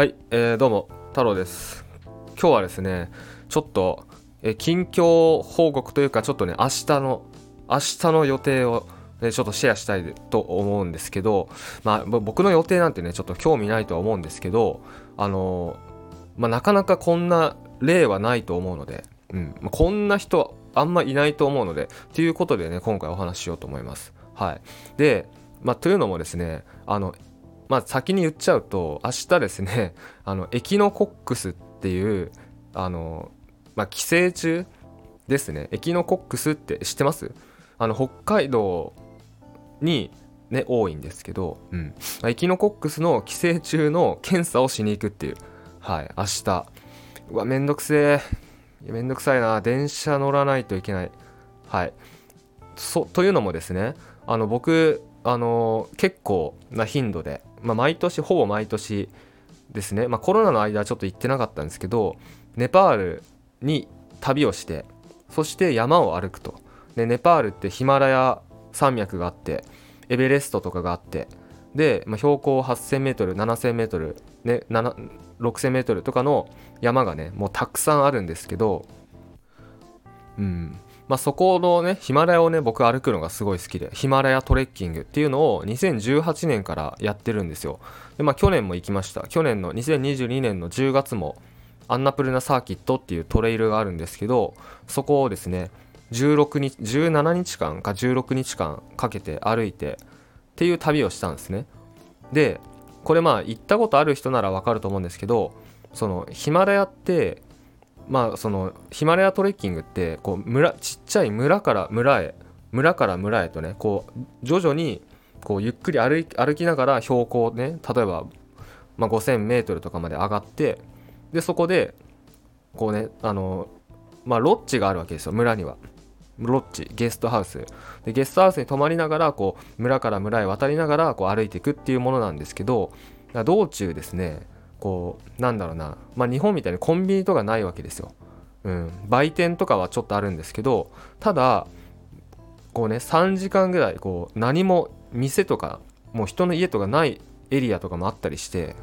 はい、えーどうも太郎です。今日はですねちょっと、えー近況報告というかちょっとね明日の明日の予定を、ね、ちょっとシェアしたいと思うんですけどまあ僕の予定なんてねちょっと興味ないとは思うんですけどあのーまあなかなかこんな例はないと思うので、うんこんな人あんまいないと思うのでということでね今回お話ししようと思います。はい。でまあというのもですねあのまあ、先に言っちゃうと明日ですね あのエキノコックスっていうあの、まあ、寄生虫ですね。エキノコックスって知ってます？あの北海道にね多いんですけど、うん。まあエキノコックスの寄生虫の検査をしに行くっていう。はい明日。うわめんどくせえ。めんどくさいな。電車乗らないといけない。はい。そというのもですねあの僕あの結構な頻度で、まあ、毎年ほぼ毎年ですね、まあ、コロナの間はちょっと行ってなかったんですけどネパールに旅をしてそして山を歩くと。でネパールってヒマラヤ山脈があってエベレストとかがあってで、まあ、標高 8000m7000m、ね、6000m とかの山がねもうたくさんあるんですけどうん。まあ、そこのねヒマラヤをね僕歩くのがすごい好きでヒマラヤトレッキングっていうのを2018年からやってるんですよ。でまあ去年も行きました。去年の2022年の10月もアンナプルナサーキットっていうトレイルがあるんですけどそこをですね16日17日間か16日間かけて歩いてっていう旅をしたんですね。でこれまあ行ったことある人ならわかると思うんですけどそのヒマラヤってまあそのヒマラヤトレッキングってこう村ちっちゃい村から村へ村から村へとねこう徐々にこうゆっくり歩きながら標高ね例えば、まあ、5000メートルとかまで上がってでそこでこうねあのまあロッジがあるわけですよ村には。ロッジゲストハウス。でゲストハウスに泊まりながらこう村から村へ渡りながらこう歩いていくっていうものなんですけど道中ですねこうなんだろうな、まあ、日本みたいにコンビニとかないわけですよ。うん、売店とかはちょっとあるんですけどただこうね3時間ぐらいこう何も店とかもう人の家とかないエリアとかもあったりして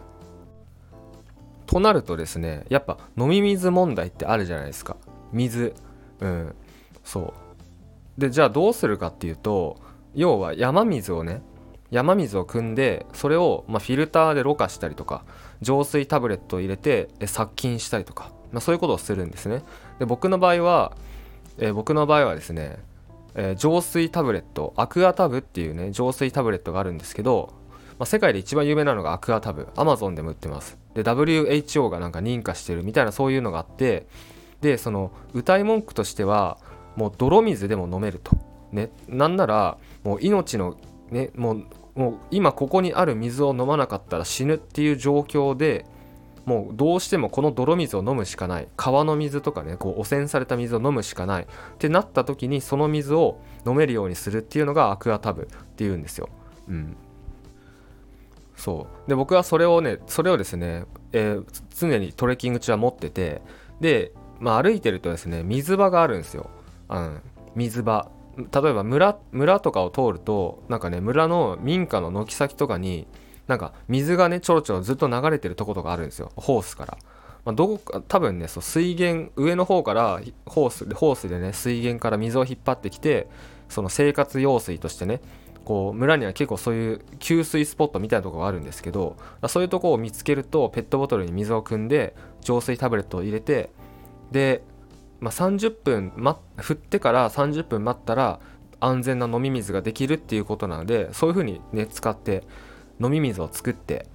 となるとですねやっぱ飲み水問題ってあるじゃないですか。水。うん。そう。でじゃあどうするかっていうと要は山水をね山水を汲んでそれをまフィルターでろ過したりとか浄水タブレットを入れて殺菌したりとか、まあ、そういうことをするんですね。で僕の場合は、えー僕の場合はですね、えー浄水タブレットアクアタブっていうね浄水タブレットがあるんですけど、まあ、世界で一番有名なのがアクアタブ Amazon でも売ってます。で WHO がなんか認可してるみたいなそういうのがあってでその歌い文句としてはもう泥水でも飲めると。ねなんならもう命のねもうもう今ここにある水を飲まなかったら死ぬっていう状況でもうどうしてもこの泥水を飲むしかない。川の水とかねこう汚染された水を飲むしかない。ってなった時にその水を飲めるようにするっていうのがアクアタブっていうんですよ。うん、そう。で僕はそれをねそれをですね、えー常にトレッキング中は持っててで、まあ、歩いてるとですね水場があるんですよ。うん、水場。例えば村村とかを通るとなんかね村の民家の軒先とかになんか水がねちょろちょろずっと流れてるとことがあるんですよホースから。まあ、どこか多分ねそう水源上の方からホースホースでね水源から水を引っ張ってきてその生活用水としてねこう村には結構そういう給水スポットみたいなところがあるんですけどそういうところを見つけるとペットボトルに水を汲んで浄水タブレットを入れてでまあ、30分、ま、振ってから30分待ったら安全な飲み水ができるっていうことなのでそういう風にね使って飲み水を作って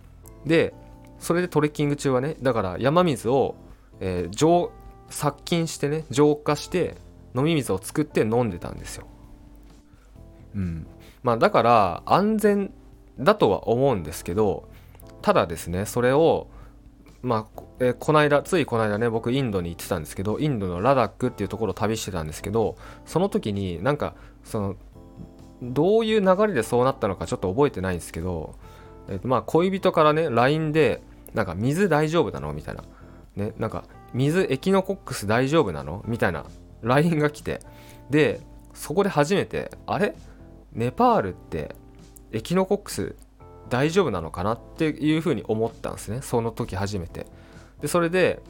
でそれでトレッキング中はねだから山水を、えー浄殺菌してね浄化して飲み水を作って飲んでたんですよ。うん、まあだから安全だとは思うんですけどただですねそれをまあ、えーこの間ついこの間ね僕インドに行ってたんですけどインドのラダックっていうところを旅してたんですけどその時になんかそのどういう流れでそうなったのかちょっと覚えてないんですけど、えーとまあ恋人からね LINE でなんか水大丈夫なの？みたいな。ねなんか水エキノコックス大丈夫なの？みたいな LINE が来て。でそこで初めてあれ？ネパールってエキノコックス大丈夫なのかなっていうふうに思ったんですね。その時初めて。でそれで、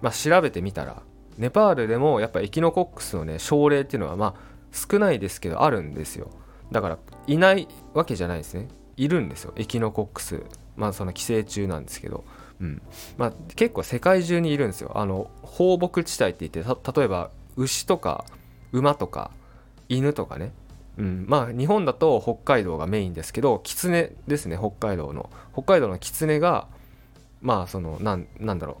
まあ、調べてみたらネパールでもやっぱエキノコックスのね症例っていうのはまあ少ないですけどあるんですよ。だからいないわけじゃないですね。いるんですよ。エキノコックス。まあその寄生虫なんですけど。うん。まあ、結構世界中にいるんですよ。あの放牧地帯って言って例えば牛とか馬とか犬とかね、うん、まあ日本だと北海道がメインですけどキツネですね北海道の。北海道のキツネがまあそのなんなんだろう。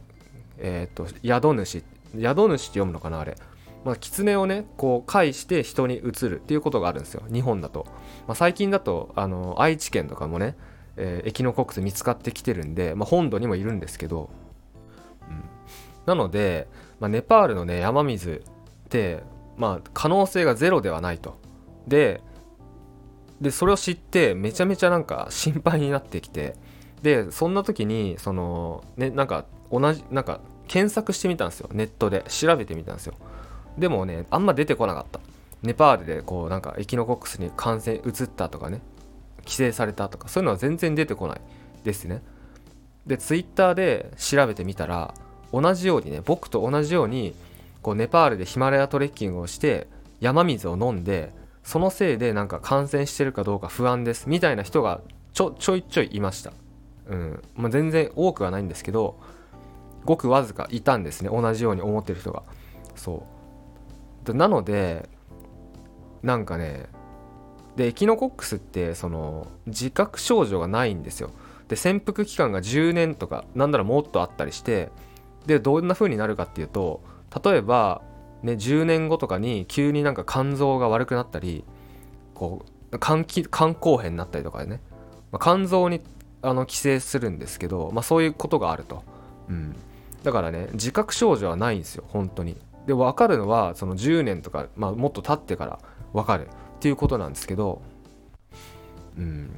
えっ、と宿主宿主って読むのかなあれ。まあ、狐をねこう介して人に移るっていうことがあるんですよ。日本だと、まあ、最近だとあの愛知県とかもねえー、エキノコックス見つかってきてるんで、まあ、本土にもいるんですけど、うん、なので、まあ、ネパールのね山水って、まあ、可能性がゼロではないと。ででそれを知ってめちゃめちゃなんか心配になってきてでそんな時にそのねなんか同じなんか検索してみたんですよ。ネットで。調べてみたんですよ。でもねあんま出てこなかった。ネパールでこうなんかエキノコックスに感染移ったとかね規制されたとかそういうのは全然出てこない。ですね。でツイッターで調べてみたら同じようにね僕と同じようにこうネパールでヒマラヤトレッキングをして山水を飲んでそのせいでなんか感染してるかどうか不安ですみたいな人がちょちょいちょいいました。うん。まあ、全然多くはないんですけどごくわずかいたんですね。同じように思ってる人が。そう。なのでなんかねでエキノコックスってその自覚症状がないんですよ。で潜伏期間が10年とかなんならもっとあったりしてでどんな風になるかっていうと例えばね10年後とかに急になんか肝臓が悪くなったりこう肝肝硬変になったりとかでね、まあ、肝臓にあの寄生するんですけど、まあ、そういうことがあると、うん、だからね自覚症状はないんですよ本当に。で分かるのはその10年とか、まあ、もっと経ってから分かる。っていうことなんですけど、うん、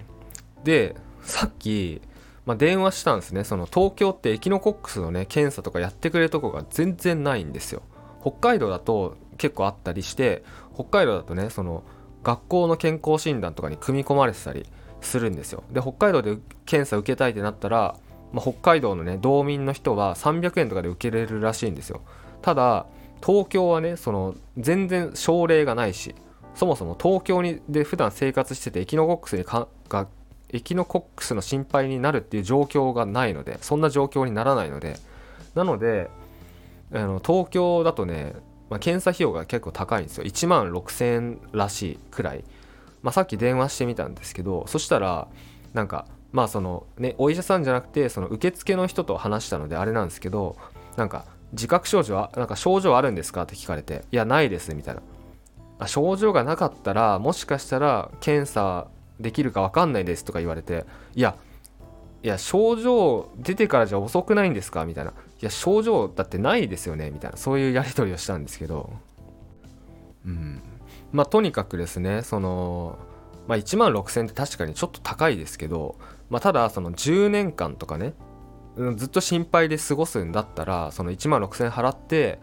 でさっき、まあ、電話したんですね。その東京ってエキノコックスのね検査とかやってくれるとこが全然ないんですよ。北海道だと結構あったりして北海道だとねその学校の健康診断とかに組み込まれてたりするんですよ。で北海道で検査受けたいってなったら、まあ、北海道のね道民の人は300円とかで受けれるらしいんですよ。ただ東京はねその全然症例がないしそもそも東京にで普段生活しててエキノコックスにかがエキノコックスの心配になるっていう状況がないのでそんな状況にならないのでなのであの東京だとね、まあ、検査費用が結構高いんですよ。1万6000円らしいくらい、まあ、さっき電話してみたんですけどそしたらなんかまあそのねお医者さんじゃなくてその受付の人と話したのであれなんですけどなんか自覚症状はなんか症状あるんですかって聞かれていやないですみたいな。あ症状がなかったらもしかしたら検査できるか分かんないですとか言われていやいや症状出てからじゃ遅くないんですかみたいな。いや症状だってないですよねみたいなそういうやり取りをしたんですけど。うん。まあとにかくですねそのまあ1万6000って確かにちょっと高いですけどまあただその10年間とかねずっと心配で過ごすんだったらその1万6000払って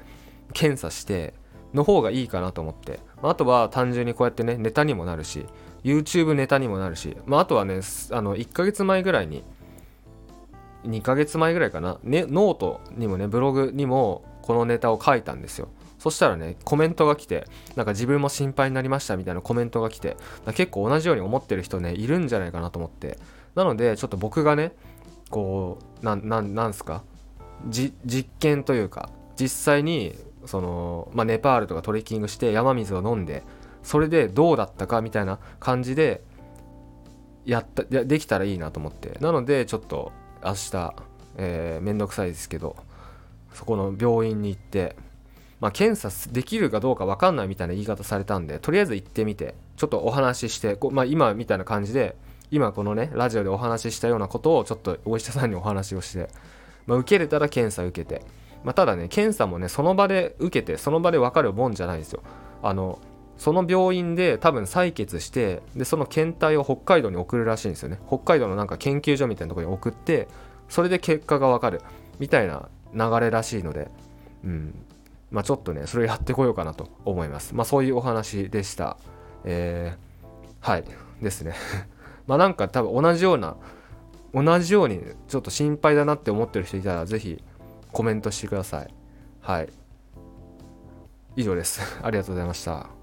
検査しての方がいいかなと思って、まあ、あとは単純にこうやってねネタにもなるし YouTube ネタにもなるし、まあ、あとはねあの1ヶ月前ぐらいに2ヶ月前ぐらいかな、ね、ノートにもねブログにもこのネタを書いたんですよ。そしたらねコメントが来てなんか自分も心配になりましたみたいなコメントが来て結構同じように思ってる人ねいるんじゃないかなと思って。なのでちょっと僕がねこうなんなんなんすか？実験というか実際にその、まあ、ネパールとかトレッキングして山水を飲んでそれでどうだったかみたいな感じでやったやできたらいいなと思って。なのでちょっと明日、えー、めんどくさいですけどそこの病院に行って、まあ、検査できるかどうか分かんないみたいな言い方されたんでとりあえず行ってみてちょっとお話ししてこ、まあ、今みたいな感じで今このねラジオでお話ししたようなことをちょっとお医者さんにお話をして、まあ、受けれたら検査受けてまあ、ただね検査もねその場で受けてその場で分かるもんじゃないんですよ。あのその病院で多分採血してでその検体を北海道に送るらしいんですよね。北海道のなんか研究所みたいなところに送ってそれで結果が分かる。みたいな流れらしいので。うん。まあちょっとねそれやってこようかなと思います。まあそういうお話でした。えー、はい。ですね。まあなんか多分同じような同じようにちょっと心配だなって思ってる人いたら是非コメントしてください。はい。以上です。ありがとうございました。